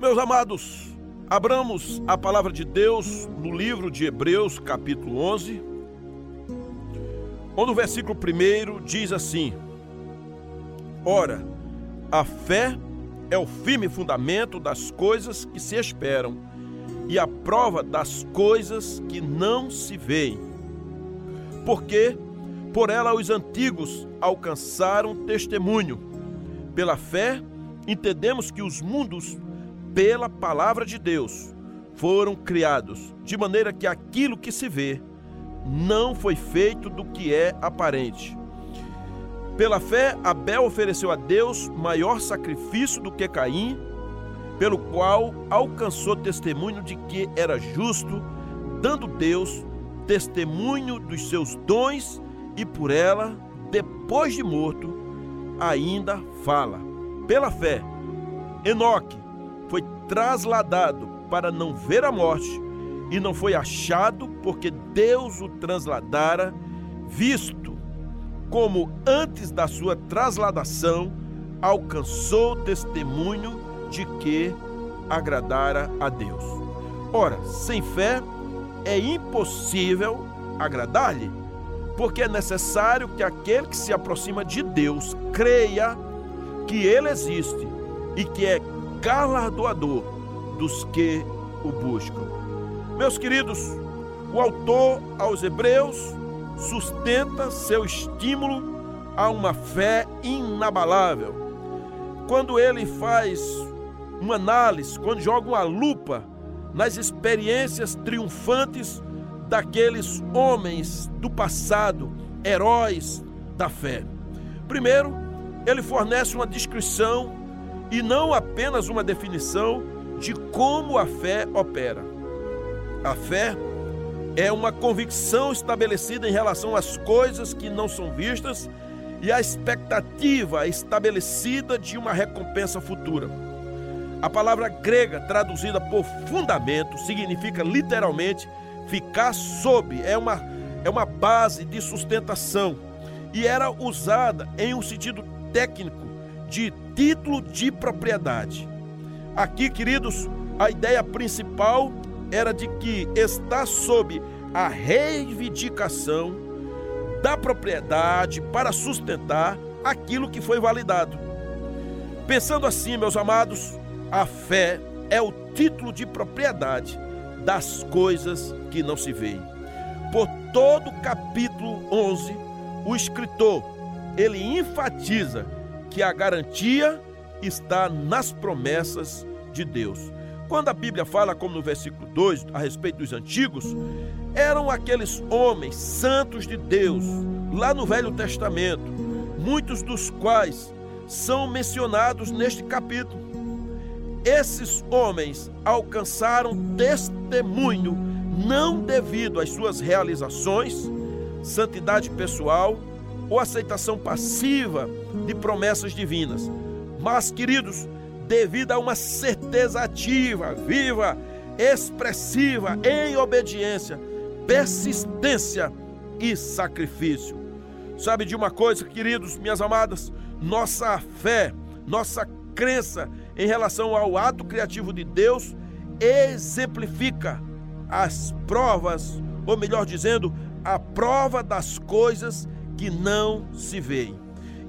Meus amados, abramos a palavra de Deus no livro de Hebreus, capítulo 11, onde o versículo 1 diz assim: Ora, a fé é o firme fundamento das coisas que se esperam e a prova das coisas que não se veem. Porque por ela os antigos alcançaram testemunho. Pela fé, entendemos que os mundos pela palavra de Deus, foram criados, de maneira que aquilo que se vê não foi feito do que é aparente. Pela fé, Abel ofereceu a Deus maior sacrifício do que Caim, pelo qual alcançou testemunho de que era justo, dando Deus testemunho dos seus dons e por ela, depois de morto, ainda fala. Pela fé, Enoque trasladado para não ver a morte e não foi achado porque Deus o trasladara, visto como antes da sua trasladação alcançou testemunho de que agradara a Deus. Ora, sem fé é impossível agradar-lhe, porque é necessário que aquele que se aproxima de Deus creia que ele existe e que é galardoador dos que o buscam. Meus queridos, o autor aos Hebreus sustenta seu estímulo a uma fé inabalável. Quando ele faz uma análise, quando joga uma lupa nas experiências triunfantes daqueles homens do passado, heróis da fé. Primeiro, ele fornece uma descrição e não apenas uma definição de como a fé opera. A fé é uma convicção estabelecida em relação às coisas que não são vistas e a expectativa estabelecida de uma recompensa futura. A palavra grega traduzida por fundamento significa literalmente ficar sob, é uma, é uma base de sustentação e era usada em um sentido técnico de título de propriedade. Aqui, queridos, a ideia principal era de que está sob a reivindicação da propriedade para sustentar aquilo que foi validado. Pensando assim, meus amados, a fé é o título de propriedade das coisas que não se veem. Por todo o capítulo 11, o escritor ele enfatiza que a garantia está nas promessas de Deus. Quando a Bíblia fala, como no versículo 2, a respeito dos antigos, eram aqueles homens santos de Deus, lá no Velho Testamento, muitos dos quais são mencionados neste capítulo. Esses homens alcançaram testemunho não devido às suas realizações, santidade pessoal ou aceitação passiva de promessas divinas. Mas, queridos, devido a uma certeza ativa, viva, expressiva, em obediência, persistência e sacrifício. Sabe de uma coisa, queridos, minhas amadas? Nossa fé, nossa crença em relação ao ato criativo de Deus exemplifica as provas, ou melhor dizendo, a prova das coisas que não se veem.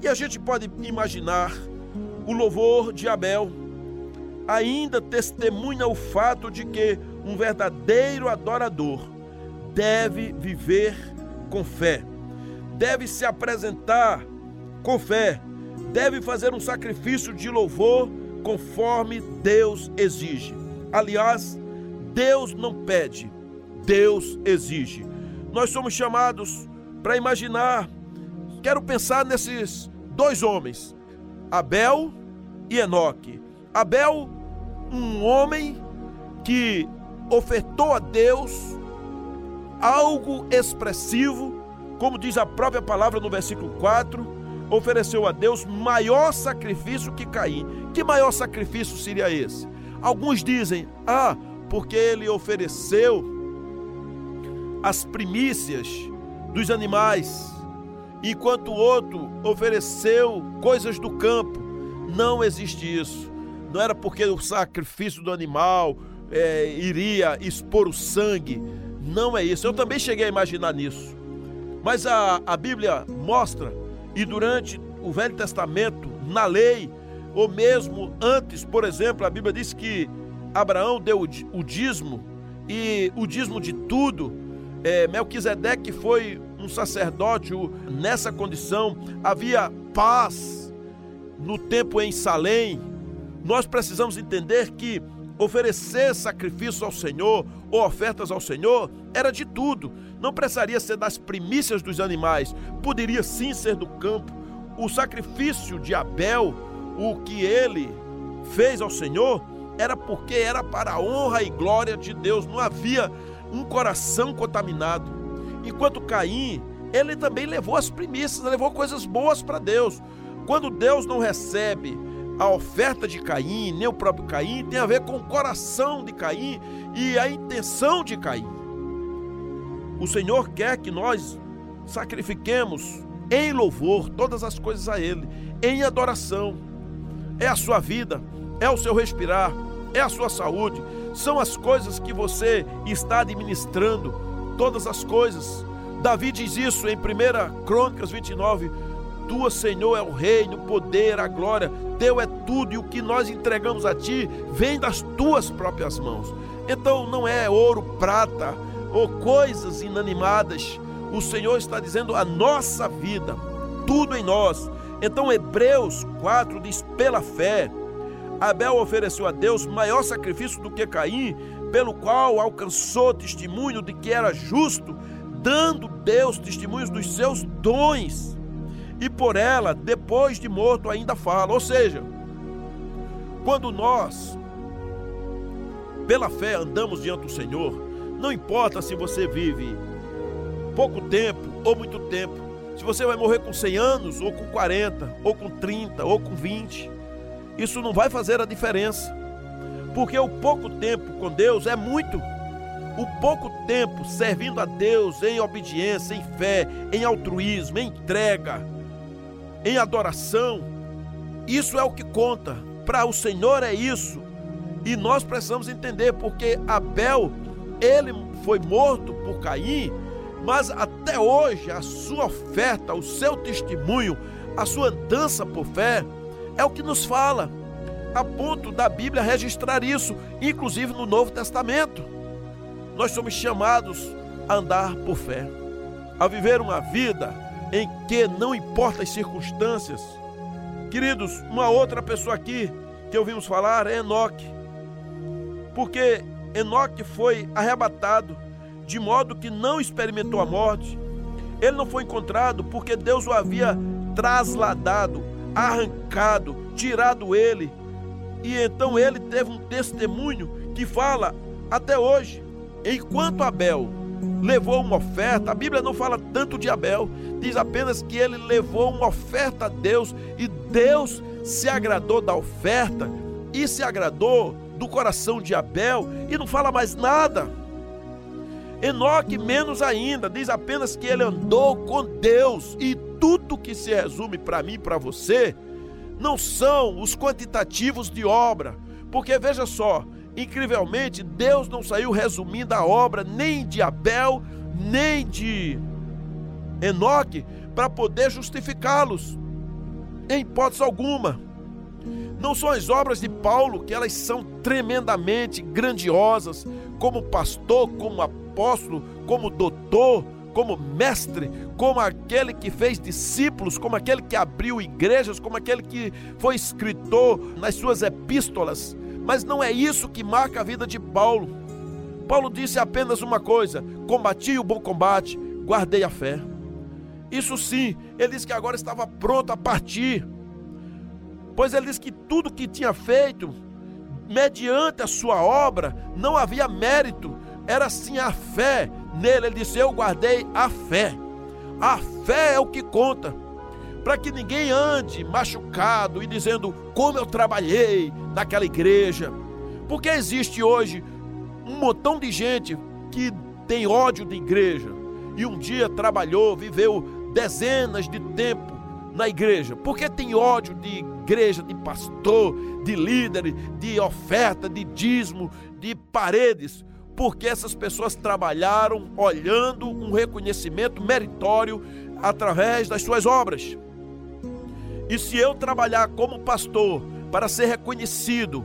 E a gente pode imaginar o louvor de Abel ainda testemunha o fato de que um verdadeiro adorador deve viver com fé, deve se apresentar com fé, deve fazer um sacrifício de louvor conforme Deus exige. Aliás, Deus não pede, Deus exige. Nós somos chamados para imaginar Quero pensar nesses dois homens, Abel e Enoque. Abel, um homem que ofertou a Deus algo expressivo, como diz a própria palavra no versículo 4, ofereceu a Deus maior sacrifício que Caim. Que maior sacrifício seria esse? Alguns dizem: "Ah, porque ele ofereceu as primícias dos animais enquanto o outro ofereceu coisas do campo. Não existe isso. não era porque o sacrifício do animal é, iria expor o sangue. Não é isso. Eu também cheguei a imaginar nisso. Mas a, a Bíblia mostra, e durante o Velho Testamento, na lei, ou mesmo antes, por exemplo, a Bíblia diz que Abraão deu o dízimo, e o dízimo de tudo. É, Melquisedeque foi sacerdote nessa condição, havia paz no tempo em Salém. Nós precisamos entender que oferecer sacrifícios ao Senhor ou ofertas ao Senhor era de tudo. Não precisaria ser das primícias dos animais, poderia sim ser do campo. O sacrifício de Abel, o que ele fez ao Senhor, era porque era para a honra e glória de Deus, não havia um coração contaminado. Enquanto Caim, ele também levou as primícias, levou coisas boas para Deus. Quando Deus não recebe a oferta de Caim, nem o próprio Caim, tem a ver com o coração de Caim e a intenção de Caim. O Senhor quer que nós sacrifiquemos em louvor todas as coisas a Ele, em adoração. É a sua vida, é o seu respirar, é a sua saúde, são as coisas que você está administrando, todas as coisas. Davi diz isso em 1 Crônicas 29, tua, Senhor, é o reino, o poder, a glória. Teu é tudo e o que nós entregamos a ti vem das tuas próprias mãos. Então não é ouro, prata ou coisas inanimadas. O Senhor está dizendo a nossa vida, tudo em nós. Então Hebreus 4 diz: pela fé, Abel ofereceu a Deus maior sacrifício do que Caim, pelo qual alcançou testemunho de que era justo, dando Deus testemunhos dos seus dons e por ela, depois de morto, ainda fala. Ou seja, quando nós, pela fé, andamos diante do Senhor, não importa se você vive pouco tempo ou muito tempo, se você vai morrer com 100 anos, ou com 40, ou com 30, ou com 20, isso não vai fazer a diferença, porque o pouco tempo com Deus é muito. O pouco tempo servindo a Deus em obediência, em fé, em altruísmo, em entrega, em adoração. Isso é o que conta. Para o Senhor é isso. E nós precisamos entender porque Abel, ele foi morto por Caim, mas até hoje a sua oferta, o seu testemunho, a sua dança por fé é o que nos fala, a ponto da Bíblia registrar isso, inclusive no Novo Testamento. Nós somos chamados a andar por fé, a viver uma vida em que não importa as circunstâncias. Queridos, uma outra pessoa aqui que ouvimos falar é Enoque. Porque Enoque foi arrebatado de modo que não experimentou a morte. Ele não foi encontrado porque Deus o havia trasladado, arrancado, tirado ele. E então ele teve um testemunho que fala até hoje. Enquanto Abel levou uma oferta. A Bíblia não fala tanto de Abel, diz apenas que ele levou uma oferta a Deus e Deus se agradou da oferta e se agradou do coração de Abel e não fala mais nada. Enoque menos ainda, diz apenas que ele andou com Deus e tudo que se resume para mim e para você não são os quantitativos de obra, porque veja só, Incrivelmente, Deus não saiu resumindo a obra nem de Abel, nem de Enoque, para poder justificá-los, em hipótese alguma. Não são as obras de Paulo que elas são tremendamente grandiosas, como pastor, como apóstolo, como doutor, como mestre, como aquele que fez discípulos, como aquele que abriu igrejas, como aquele que foi escritor nas suas epístolas. Mas não é isso que marca a vida de Paulo. Paulo disse apenas uma coisa: combati o bom combate, guardei a fé. Isso sim, ele disse que agora estava pronto a partir. Pois ele disse que tudo que tinha feito, mediante a sua obra, não havia mérito, era sim a fé nele. Ele disse: Eu guardei a fé. A fé é o que conta para que ninguém ande machucado e dizendo como eu trabalhei naquela igreja. Porque existe hoje um montão de gente que tem ódio de igreja e um dia trabalhou, viveu dezenas de tempo na igreja? Por que tem ódio de igreja, de pastor, de líder, de oferta, de dízimo, de paredes? Porque essas pessoas trabalharam olhando um reconhecimento meritório através das suas obras. E se eu trabalhar como pastor para ser reconhecido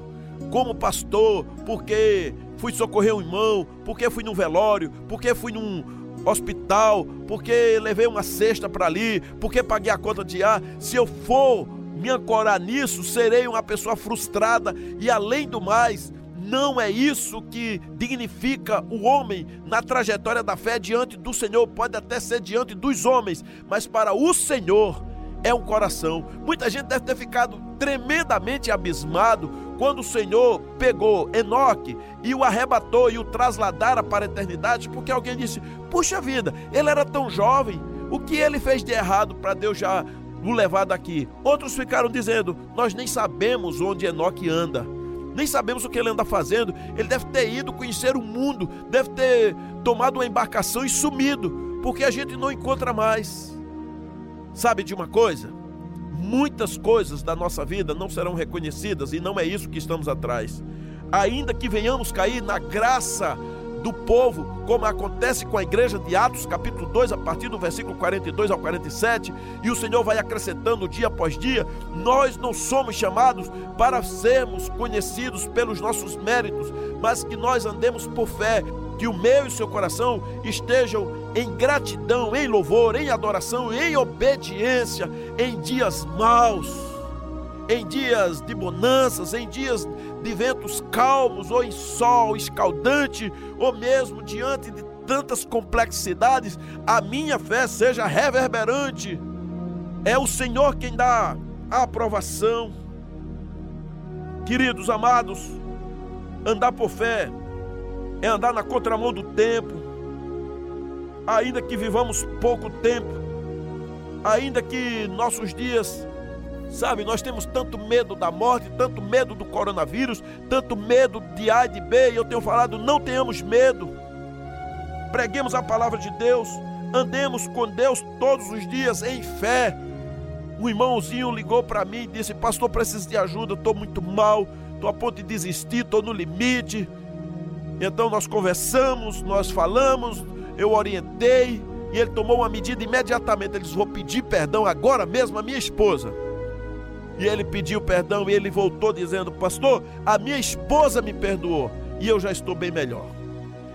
como pastor, porque fui socorrer um irmão, porque fui num velório, porque fui num hospital, porque levei uma cesta para ali, porque paguei a conta de ar, se eu for me ancorar nisso, serei uma pessoa frustrada e além do mais, não é isso que dignifica o homem na trajetória da fé diante do Senhor, pode até ser diante dos homens, mas para o Senhor é um coração. Muita gente deve ter ficado tremendamente abismado quando o Senhor pegou Enoque e o arrebatou e o trasladara para a eternidade, porque alguém disse: Puxa vida, ele era tão jovem, o que ele fez de errado para Deus já o levar daqui? Outros ficaram dizendo: Nós nem sabemos onde Enoque anda. Nem sabemos o que ele anda fazendo. Ele deve ter ido conhecer o mundo, deve ter tomado uma embarcação e sumido, porque a gente não encontra mais. Sabe de uma coisa? Muitas coisas da nossa vida não serão reconhecidas e não é isso que estamos atrás. Ainda que venhamos cair na graça do povo, como acontece com a igreja de Atos, capítulo 2, a partir do versículo 42 ao 47, e o Senhor vai acrescentando dia após dia, nós não somos chamados para sermos conhecidos pelos nossos méritos, mas que nós andemos por fé, que o meu e o seu coração estejam em gratidão, em louvor, em adoração, em obediência, em dias maus, em dias de bonanças, em dias de ventos calmos, ou em sol escaldante, ou mesmo diante de tantas complexidades, a minha fé seja reverberante. É o Senhor quem dá a aprovação. Queridos amados, andar por fé é andar na contramão do tempo, ainda que vivamos pouco tempo, ainda que nossos dias, sabe, nós temos tanto medo da morte, tanto medo do coronavírus, tanto medo de A e de B, e eu tenho falado, não tenhamos medo, preguemos a palavra de Deus, andemos com Deus todos os dias em fé. Um irmãozinho ligou para mim e disse: Pastor, preciso de ajuda, estou muito mal, estou a ponto de desistir, estou no limite. Então nós conversamos, nós falamos, eu orientei e ele tomou uma medida imediatamente. Ele disse: Vou pedir perdão agora mesmo à minha esposa. E ele pediu perdão e ele voltou dizendo: Pastor, a minha esposa me perdoou e eu já estou bem melhor.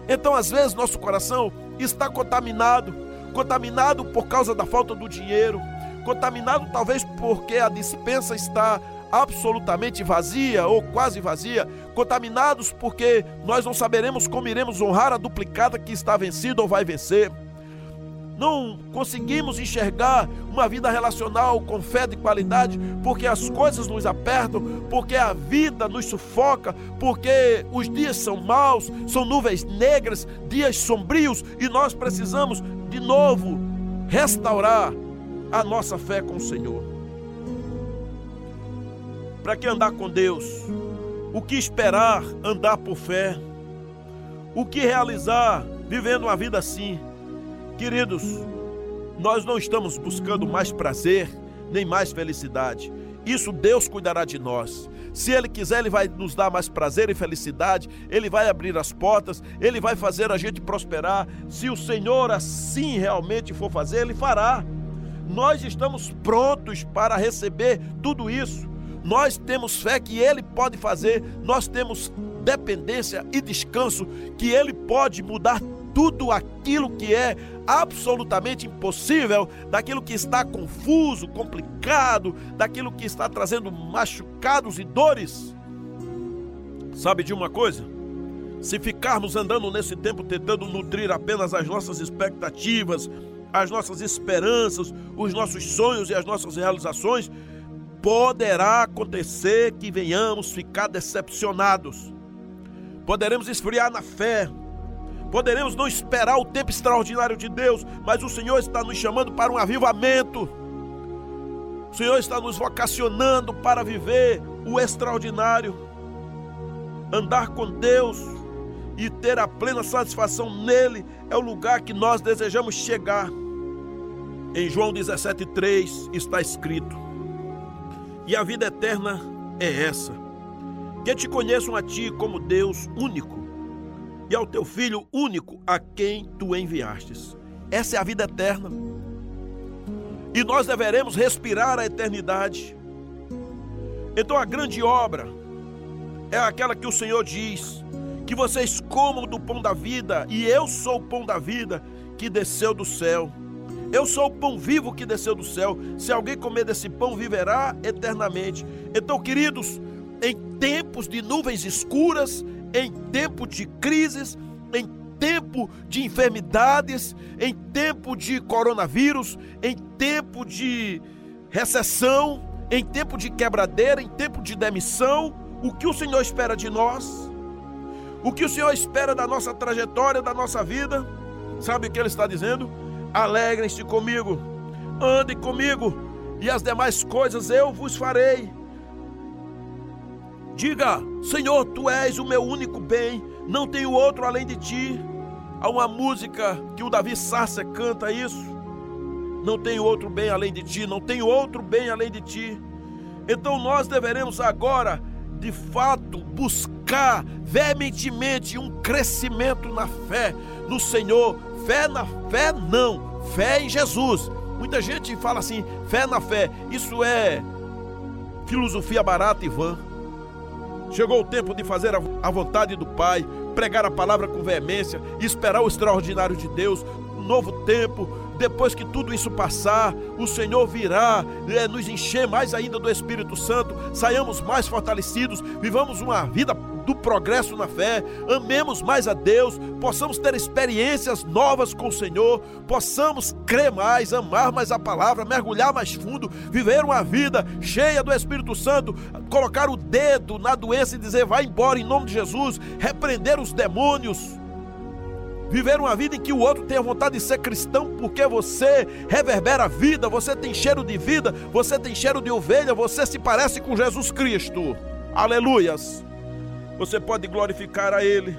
Então, às vezes, nosso coração está contaminado contaminado por causa da falta do dinheiro, contaminado talvez porque a dispensa está absolutamente vazia ou quase vazia, contaminados porque nós não saberemos como iremos honrar a duplicada que está vencida ou vai vencer. Não conseguimos enxergar uma vida relacional com fé de qualidade porque as coisas nos apertam, porque a vida nos sufoca, porque os dias são maus, são nuvens negras, dias sombrios e nós precisamos de novo restaurar a nossa fé com o Senhor. Para que andar com Deus? O que esperar andar por fé? O que realizar vivendo uma vida assim? Queridos, nós não estamos buscando mais prazer nem mais felicidade. Isso Deus cuidará de nós. Se Ele quiser, Ele vai nos dar mais prazer e felicidade, Ele vai abrir as portas, Ele vai fazer a gente prosperar. Se o Senhor assim realmente for fazer, Ele fará. Nós estamos prontos para receber tudo isso. Nós temos fé que Ele pode fazer, nós temos dependência e descanso que Ele pode mudar tudo aquilo que é absolutamente impossível, daquilo que está confuso, complicado, daquilo que está trazendo machucados e dores. Sabe de uma coisa? Se ficarmos andando nesse tempo tentando nutrir apenas as nossas expectativas, as nossas esperanças, os nossos sonhos e as nossas realizações, poderá acontecer que venhamos ficar decepcionados. Poderemos esfriar na fé. Poderemos não esperar o tempo extraordinário de Deus, mas o Senhor está nos chamando para um avivamento. O Senhor está nos vocacionando para viver o extraordinário. Andar com Deus e ter a plena satisfação nele é o lugar que nós desejamos chegar. Em João 17,3 está escrito: E a vida eterna é essa, que te conheçam a ti como Deus único e ao teu Filho único a quem tu enviastes. Essa é a vida eterna. E nós deveremos respirar a eternidade. Então a grande obra é aquela que o Senhor diz: que vocês comam do pão da vida, e eu sou o pão da vida que desceu do céu. Eu sou o pão vivo que desceu do céu. Se alguém comer desse pão, viverá eternamente. Então, queridos, em tempos de nuvens escuras, em tempo de crises, em tempo de enfermidades, em tempo de coronavírus, em tempo de recessão, em tempo de quebradeira, em tempo de demissão, o que o Senhor espera de nós? O que o Senhor espera da nossa trajetória, da nossa vida? Sabe o que ele está dizendo? Alegrem-se comigo, andem comigo, e as demais coisas eu vos farei. Diga, Senhor, tu és o meu único bem, não tenho outro além de ti. Há uma música que o Davi Sarça canta isso. Não tenho outro bem além de ti, não tenho outro bem além de ti. Então nós deveremos agora, de fato, buscar veementemente um crescimento na fé no Senhor. Fé na fé, não. Fé em Jesus. Muita gente fala assim, fé na fé. Isso é filosofia barata e vã. Chegou o tempo de fazer a vontade do Pai, pregar a palavra com veemência, esperar o extraordinário de Deus, um novo tempo. Depois que tudo isso passar, o Senhor virá é, nos encher mais ainda do Espírito Santo, saiamos mais fortalecidos, vivamos uma vida do progresso na fé, amemos mais a Deus, possamos ter experiências novas com o Senhor, possamos crer mais, amar mais a palavra, mergulhar mais fundo, viver uma vida cheia do Espírito Santo, colocar o dedo na doença e dizer: vai embora em nome de Jesus, repreender os demônios. Viver uma vida em que o outro tenha vontade de ser cristão, porque você reverbera a vida, você tem cheiro de vida, você tem cheiro de ovelha, você se parece com Jesus Cristo. Aleluias! você pode glorificar a Ele.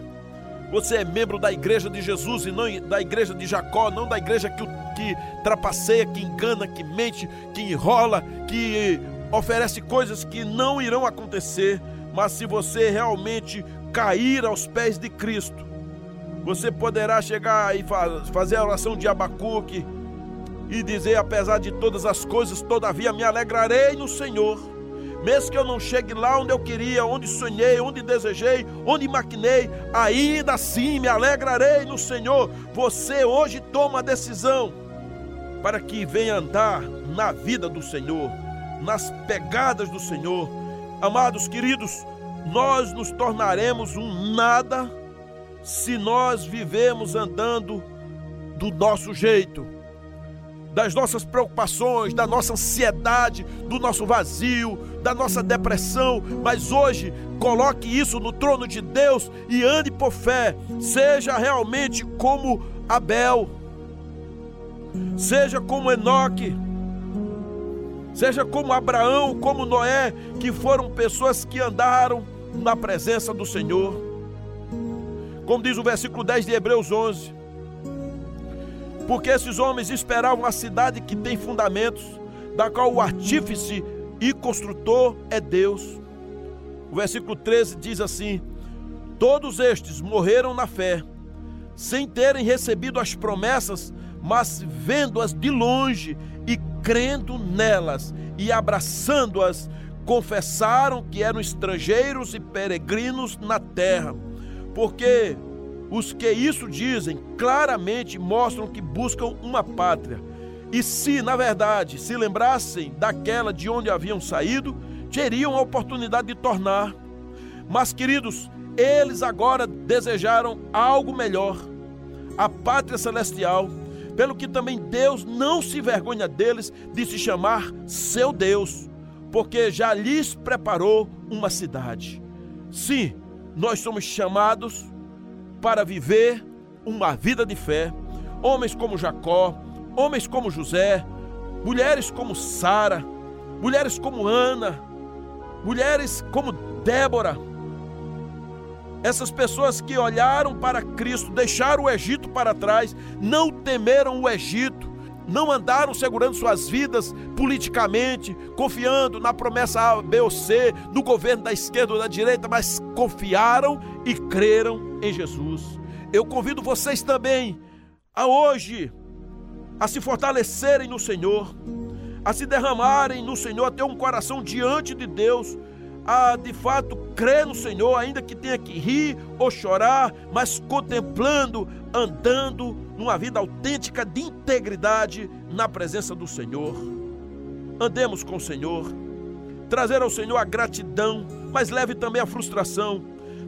Você é membro da igreja de Jesus e não da igreja de Jacó, não da igreja que, que trapaceia, que engana, que mente, que enrola, que oferece coisas que não irão acontecer. Mas se você realmente cair aos pés de Cristo, você poderá chegar e fazer a oração de Abacuque e dizer: apesar de todas as coisas, todavia me alegrarei no Senhor mesmo que eu não chegue lá onde eu queria, onde sonhei, onde desejei, onde maquinei, ainda assim me alegrarei no Senhor. Você hoje toma a decisão para que venha andar na vida do Senhor, nas pegadas do Senhor. Amados queridos, nós nos tornaremos um nada se nós vivemos andando do nosso jeito das nossas preocupações, da nossa ansiedade, do nosso vazio, da nossa depressão, mas hoje coloque isso no trono de Deus e ande por fé. Seja realmente como Abel, seja como Enoque, seja como Abraão, como Noé, que foram pessoas que andaram na presença do Senhor. Como diz o versículo 10 de Hebreus 11 porque esses homens esperavam a cidade que tem fundamentos, da qual o artífice e construtor é Deus. O versículo 13 diz assim: Todos estes morreram na fé, sem terem recebido as promessas, mas vendo-as de longe e crendo nelas e abraçando-as, confessaram que eram estrangeiros e peregrinos na terra. Porque os que isso dizem claramente mostram que buscam uma pátria. E se, na verdade, se lembrassem daquela de onde haviam saído, teriam a oportunidade de tornar. Mas, queridos, eles agora desejaram algo melhor, a pátria celestial, pelo que também Deus não se vergonha deles de se chamar seu Deus, porque já lhes preparou uma cidade. Sim, nós somos chamados para viver uma vida de fé. Homens como Jacó, homens como José, mulheres como Sara, mulheres como Ana, mulheres como Débora. Essas pessoas que olharam para Cristo, deixaram o Egito para trás, não temeram o Egito, não andaram segurando suas vidas politicamente, confiando na promessa A, B ou C, no governo da esquerda ou da direita, mas confiaram e creram em Jesus. Eu convido vocês também a hoje a se fortalecerem no Senhor, a se derramarem no Senhor, a ter um coração diante de Deus, a de fato crer no Senhor, ainda que tenha que rir ou chorar, mas contemplando, andando numa vida autêntica de integridade na presença do Senhor. Andemos com o Senhor, trazer ao Senhor a gratidão, mas leve também a frustração.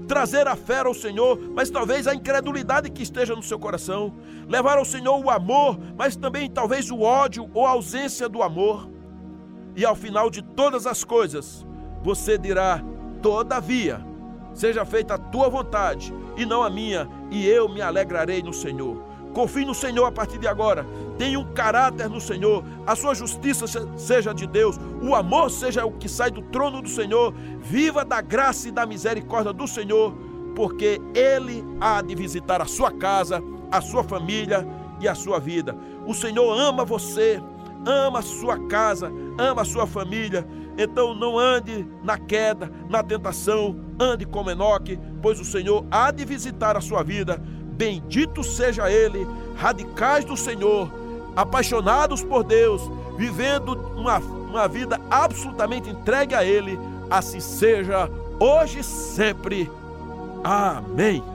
Trazer a fé ao Senhor, mas talvez a incredulidade que esteja no seu coração. Levar ao Senhor o amor, mas também talvez o ódio ou a ausência do amor. E ao final de todas as coisas, você dirá: Todavia, seja feita a tua vontade e não a minha, e eu me alegrarei no Senhor. Confie no Senhor a partir de agora. Tenha um caráter no Senhor. A sua justiça seja de Deus. O amor seja o que sai do trono do Senhor. Viva da graça e da misericórdia do Senhor, porque Ele há de visitar a sua casa, a sua família e a sua vida. O Senhor ama você, ama a sua casa, ama a sua família. Então não ande na queda, na tentação, ande como Enoque, pois o Senhor há de visitar a sua vida. Bendito seja Ele, radicais do Senhor, apaixonados por Deus, vivendo uma, uma vida absolutamente entregue a Ele. Assim seja, hoje e sempre. Amém.